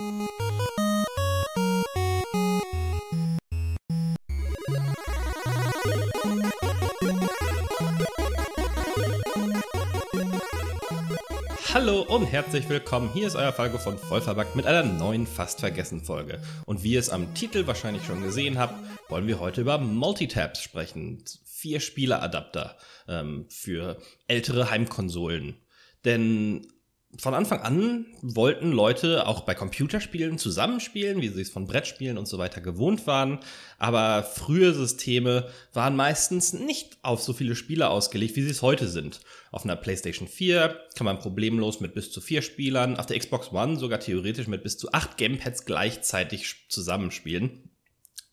Hallo und herzlich willkommen. Hier ist euer Falco von Vollverbackt mit einer neuen Fast vergessen Folge. Und wie ihr es am Titel wahrscheinlich schon gesehen habt, wollen wir heute über Multitabs sprechen. Vier Spieleradapter ähm, für ältere Heimkonsolen. Denn von Anfang an wollten Leute auch bei Computerspielen zusammenspielen, wie sie es von Brettspielen und so weiter gewohnt waren. Aber frühe Systeme waren meistens nicht auf so viele Spiele ausgelegt, wie sie es heute sind. Auf einer PlayStation 4 kann man problemlos mit bis zu vier Spielern, auf der Xbox One sogar theoretisch mit bis zu acht Gamepads gleichzeitig zusammenspielen.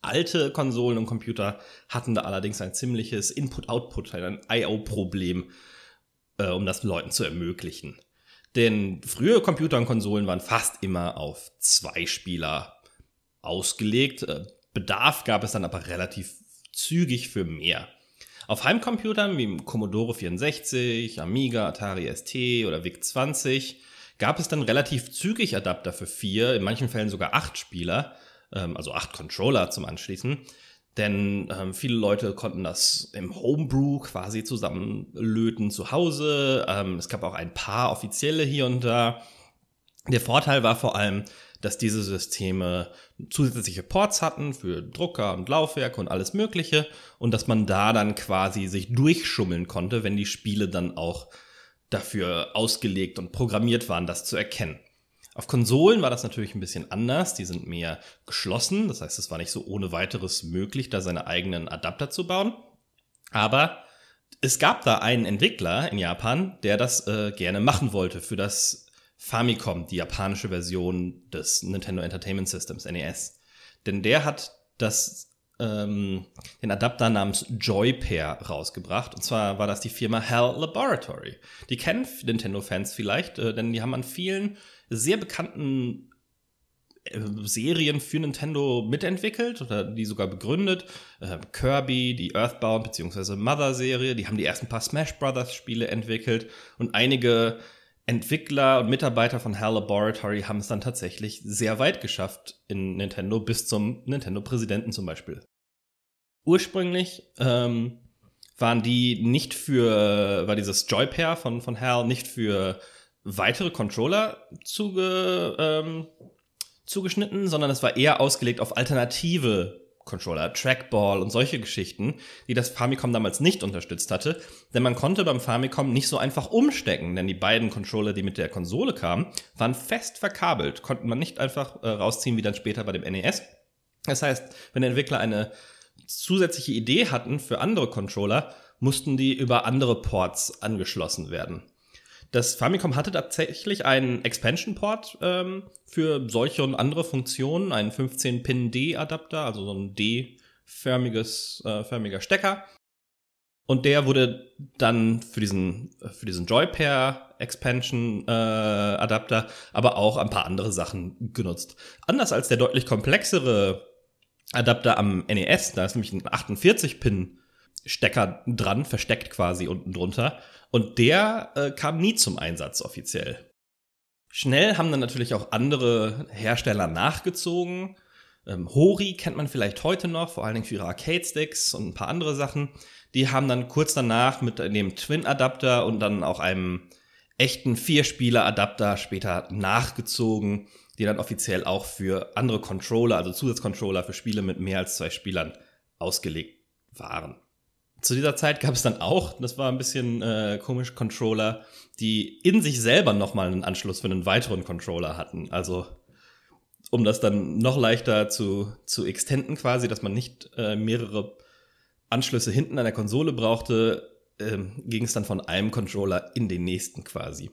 Alte Konsolen und Computer hatten da allerdings ein ziemliches Input-Output, ein I.O.-Problem, äh, um das Leuten zu ermöglichen. Denn frühe Computer und Konsolen waren fast immer auf zwei Spieler ausgelegt. Äh, Bedarf gab es dann aber relativ zügig für mehr. Auf Heimcomputern wie Commodore 64, Amiga, Atari ST oder VIC-20 gab es dann relativ zügig Adapter für vier, in manchen Fällen sogar acht Spieler, ähm, also acht Controller zum Anschließen. Denn ähm, viele Leute konnten das im Homebrew quasi zusammenlöten zu Hause. Ähm, es gab auch ein paar offizielle hier und da. Der Vorteil war vor allem, dass diese Systeme zusätzliche Ports hatten für Drucker und Laufwerke und alles Mögliche und dass man da dann quasi sich durchschummeln konnte, wenn die Spiele dann auch dafür ausgelegt und programmiert waren, das zu erkennen. Auf Konsolen war das natürlich ein bisschen anders. Die sind mehr geschlossen. Das heißt, es war nicht so ohne weiteres möglich, da seine eigenen Adapter zu bauen. Aber es gab da einen Entwickler in Japan, der das äh, gerne machen wollte für das Famicom, die japanische Version des Nintendo Entertainment Systems, NES. Denn der hat das, ähm, den Adapter namens Joypair rausgebracht. Und zwar war das die Firma HAL Laboratory. Die kennen Nintendo-Fans vielleicht, äh, denn die haben an vielen sehr bekannten äh, Serien für Nintendo mitentwickelt oder die sogar begründet. Äh, Kirby, die Earthbound bzw. Mother-Serie, die haben die ersten paar Smash Brothers-Spiele entwickelt und einige Entwickler und Mitarbeiter von HAL Laboratory haben es dann tatsächlich sehr weit geschafft in Nintendo, bis zum Nintendo-Präsidenten zum Beispiel. Ursprünglich ähm, waren die nicht für, war dieses Joypair von, von HAL nicht für weitere Controller zuge, ähm, zugeschnitten, sondern es war eher ausgelegt auf alternative Controller, Trackball und solche Geschichten, die das Famicom damals nicht unterstützt hatte. Denn man konnte beim Famicom nicht so einfach umstecken, denn die beiden Controller, die mit der Konsole kamen, waren fest verkabelt, konnten man nicht einfach äh, rausziehen wie dann später bei dem NES. Das heißt, wenn Entwickler eine zusätzliche Idee hatten für andere Controller, mussten die über andere Ports angeschlossen werden. Das Famicom hatte tatsächlich einen Expansion-Port ähm, für solche und andere Funktionen, einen 15-Pin-D-Adapter, also so ein D-förmiges äh, förmiger Stecker. Und der wurde dann für diesen, für diesen Joypair Expansion äh, Adapter, aber auch ein paar andere Sachen genutzt. Anders als der deutlich komplexere Adapter am NES, da ist nämlich ein 48-Pin Stecker dran, versteckt quasi unten drunter. Und der äh, kam nie zum Einsatz offiziell. Schnell haben dann natürlich auch andere Hersteller nachgezogen. Ähm, Hori kennt man vielleicht heute noch, vor allen Dingen für ihre Arcade-Sticks und ein paar andere Sachen. Die haben dann kurz danach mit dem Twin-Adapter und dann auch einem echten Vierspieler-Adapter später nachgezogen, die dann offiziell auch für andere Controller, also Zusatzcontroller für Spiele mit mehr als zwei Spielern ausgelegt waren. Zu dieser Zeit gab es dann auch, das war ein bisschen äh, komisch, Controller, die in sich selber nochmal einen Anschluss für einen weiteren Controller hatten. Also um das dann noch leichter zu, zu extenden quasi, dass man nicht äh, mehrere Anschlüsse hinten an der Konsole brauchte, ähm, ging es dann von einem Controller in den nächsten quasi.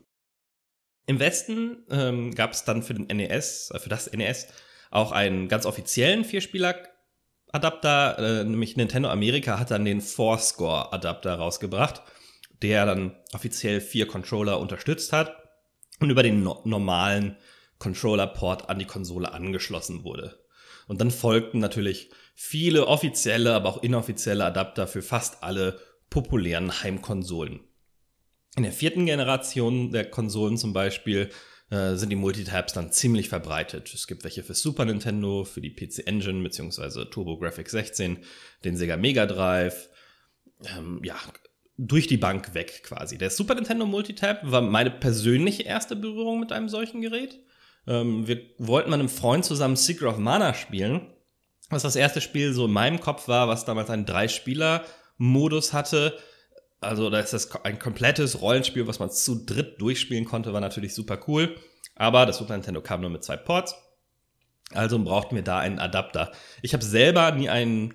Im Westen ähm, gab es dann für den NES, äh, für das NES, auch einen ganz offiziellen Vierspieler Adapter, äh, nämlich Nintendo Amerika hat dann den Fourscore Adapter rausgebracht, der dann offiziell vier Controller unterstützt hat und über den no normalen Controller-Port an die Konsole angeschlossen wurde. Und dann folgten natürlich viele offizielle, aber auch inoffizielle Adapter für fast alle populären Heimkonsolen. In der vierten Generation der Konsolen zum Beispiel äh, sind die Multitabs dann ziemlich verbreitet. Es gibt welche für Super Nintendo, für die PC Engine bzw. TurboGrafx 16, den Sega Mega Drive. Ähm, ja, durch die Bank weg quasi. Der Super Nintendo Multitap war meine persönliche erste Berührung mit einem solchen Gerät. Ähm, wir wollten mit einem Freund zusammen Secret of Mana spielen, was das erste Spiel so in meinem Kopf war, was damals einen Drei-Spieler-Modus hatte. Also da ist das ein komplettes Rollenspiel, was man zu dritt durchspielen konnte, war natürlich super cool. Aber das Super Nintendo kam nur mit zwei Ports. Also brauchten wir da einen Adapter. Ich habe selber nie einen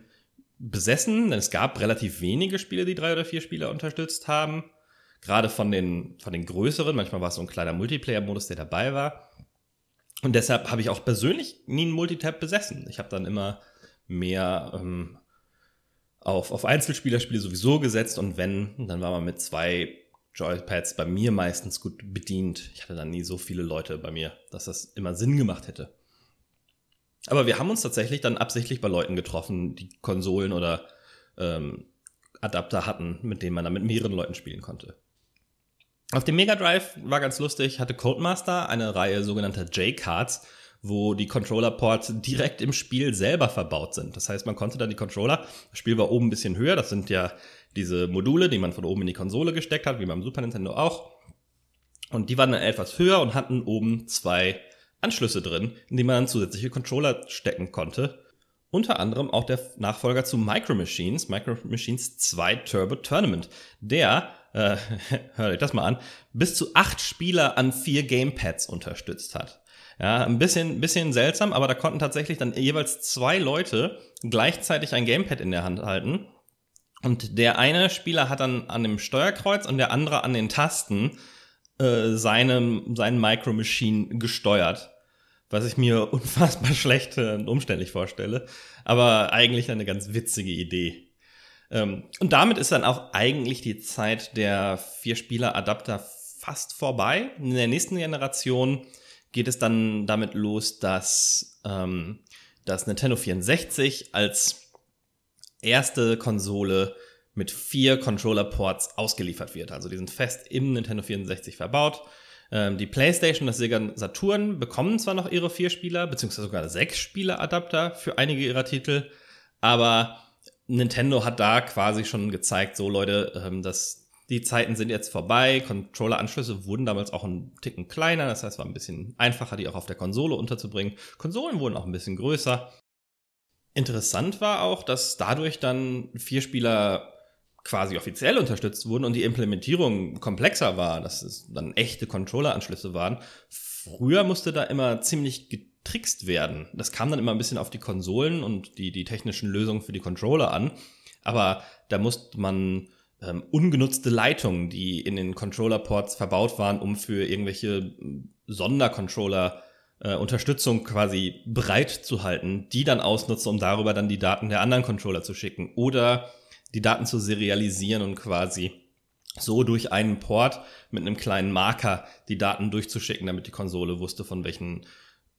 besessen, denn es gab relativ wenige Spiele, die drei oder vier Spieler unterstützt haben. Gerade von den, von den größeren, manchmal war es so ein kleiner Multiplayer-Modus, der dabei war. Und deshalb habe ich auch persönlich nie einen Multitap besessen. Ich habe dann immer mehr ähm, auf, auf Einzelspielerspiele sowieso gesetzt und wenn, dann war man mit zwei Joypads bei mir meistens gut bedient. Ich hatte dann nie so viele Leute bei mir, dass das immer Sinn gemacht hätte. Aber wir haben uns tatsächlich dann absichtlich bei Leuten getroffen, die Konsolen oder ähm, Adapter hatten, mit denen man dann mit mehreren Leuten spielen konnte. Auf dem Mega Drive war ganz lustig, hatte Codemaster eine Reihe sogenannter J-Cards, wo die Controller-Ports direkt im Spiel selber verbaut sind. Das heißt, man konnte dann die Controller, das Spiel war oben ein bisschen höher, das sind ja diese Module, die man von oben in die Konsole gesteckt hat, wie beim Super Nintendo auch. Und die waren dann etwas höher und hatten oben zwei Anschlüsse drin, in die man dann zusätzliche Controller stecken konnte. Unter anderem auch der Nachfolger zu Micro Machines, Micro Machines 2 Turbo Tournament. Der, äh, hört euch das mal an, bis zu acht Spieler an vier Gamepads unterstützt hat. Ja, ein bisschen, bisschen seltsam, aber da konnten tatsächlich dann jeweils zwei Leute gleichzeitig ein Gamepad in der Hand halten. Und der eine Spieler hat dann an dem Steuerkreuz und der andere an den Tasten äh, seine, seinen Micro Machine gesteuert. Was ich mir unfassbar schlecht und umständlich vorstelle. Aber eigentlich eine ganz witzige Idee. Ähm, und damit ist dann auch eigentlich die Zeit der Vier-Spieler-Adapter fast vorbei. In der nächsten Generation geht es dann damit los, dass ähm, das Nintendo 64 als erste Konsole mit vier Controller-Ports ausgeliefert wird. Also die sind fest im Nintendo 64 verbaut. Ähm, die PlayStation und das Sega Saturn bekommen zwar noch ihre vier Spieler, beziehungsweise sogar sechs Spieler-Adapter für einige ihrer Titel, aber Nintendo hat da quasi schon gezeigt, so Leute, ähm, dass die Zeiten sind jetzt vorbei. Controller-Anschlüsse wurden damals auch ein Ticken kleiner, das heißt, es war ein bisschen einfacher, die auch auf der Konsole unterzubringen. Konsolen wurden auch ein bisschen größer. Interessant war auch, dass dadurch dann vier Spieler quasi offiziell unterstützt wurden und die Implementierung komplexer war, dass es dann echte Controller-Anschlüsse waren. Früher musste da immer ziemlich getrickst werden. Das kam dann immer ein bisschen auf die Konsolen und die, die technischen Lösungen für die Controller an. Aber da musste man ähm, ungenutzte Leitungen, die in den Controller-Ports verbaut waren, um für irgendwelche Sondercontroller äh, Unterstützung quasi bereit zu halten, die dann ausnutzen, um darüber dann die Daten der anderen Controller zu schicken. Oder die Daten zu serialisieren und quasi so durch einen Port mit einem kleinen Marker die Daten durchzuschicken, damit die Konsole wusste, von welchen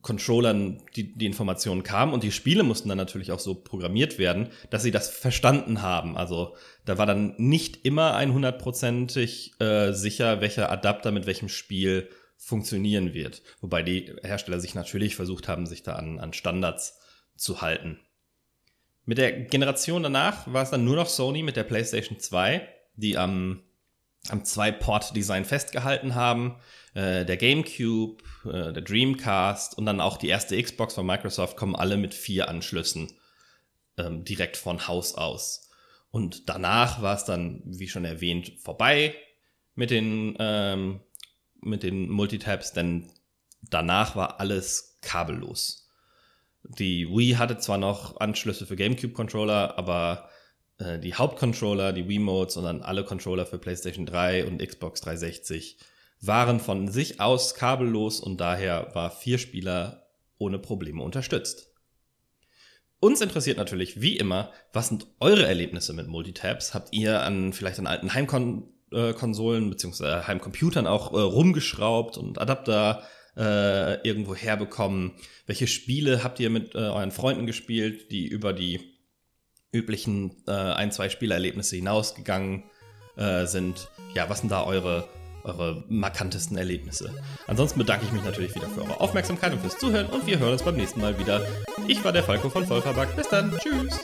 Controllern die, die Informationen kamen. Und die Spiele mussten dann natürlich auch so programmiert werden, dass sie das verstanden haben. Also da war dann nicht immer ein hundertprozentig äh, sicher, welcher Adapter mit welchem Spiel funktionieren wird. Wobei die Hersteller sich natürlich versucht haben, sich da an, an Standards zu halten. Mit der Generation danach war es dann nur noch Sony mit der PlayStation 2, die am, am Zwei-Port-Design festgehalten haben. Äh, der GameCube, äh, der Dreamcast und dann auch die erste Xbox von Microsoft kommen alle mit vier Anschlüssen ähm, direkt von Haus aus. Und danach war es dann, wie schon erwähnt, vorbei mit den, ähm, mit den Multitabs, denn danach war alles kabellos. Die Wii hatte zwar noch Anschlüsse für GameCube-Controller, aber äh, die Hauptcontroller, die Wii-Modes und dann alle Controller für PlayStation 3 und Xbox 360 waren von sich aus kabellos und daher war vier Spieler ohne Probleme unterstützt. Uns interessiert natürlich wie immer, was sind eure Erlebnisse mit Multitabs? Habt ihr an vielleicht an alten Heimkonsolen äh, bzw. Heimcomputern auch äh, rumgeschraubt und Adapter äh, irgendwo herbekommen? Welche Spiele habt ihr mit äh, euren Freunden gespielt, die über die üblichen äh, ein, zwei Spielerlebnisse hinausgegangen äh, sind? Ja, was sind da eure eure markantesten Erlebnisse. Ansonsten bedanke ich mich natürlich wieder für eure Aufmerksamkeit und fürs Zuhören und wir hören uns beim nächsten Mal wieder. Ich war der Falco von Vollverbackt. Bis dann. Tschüss.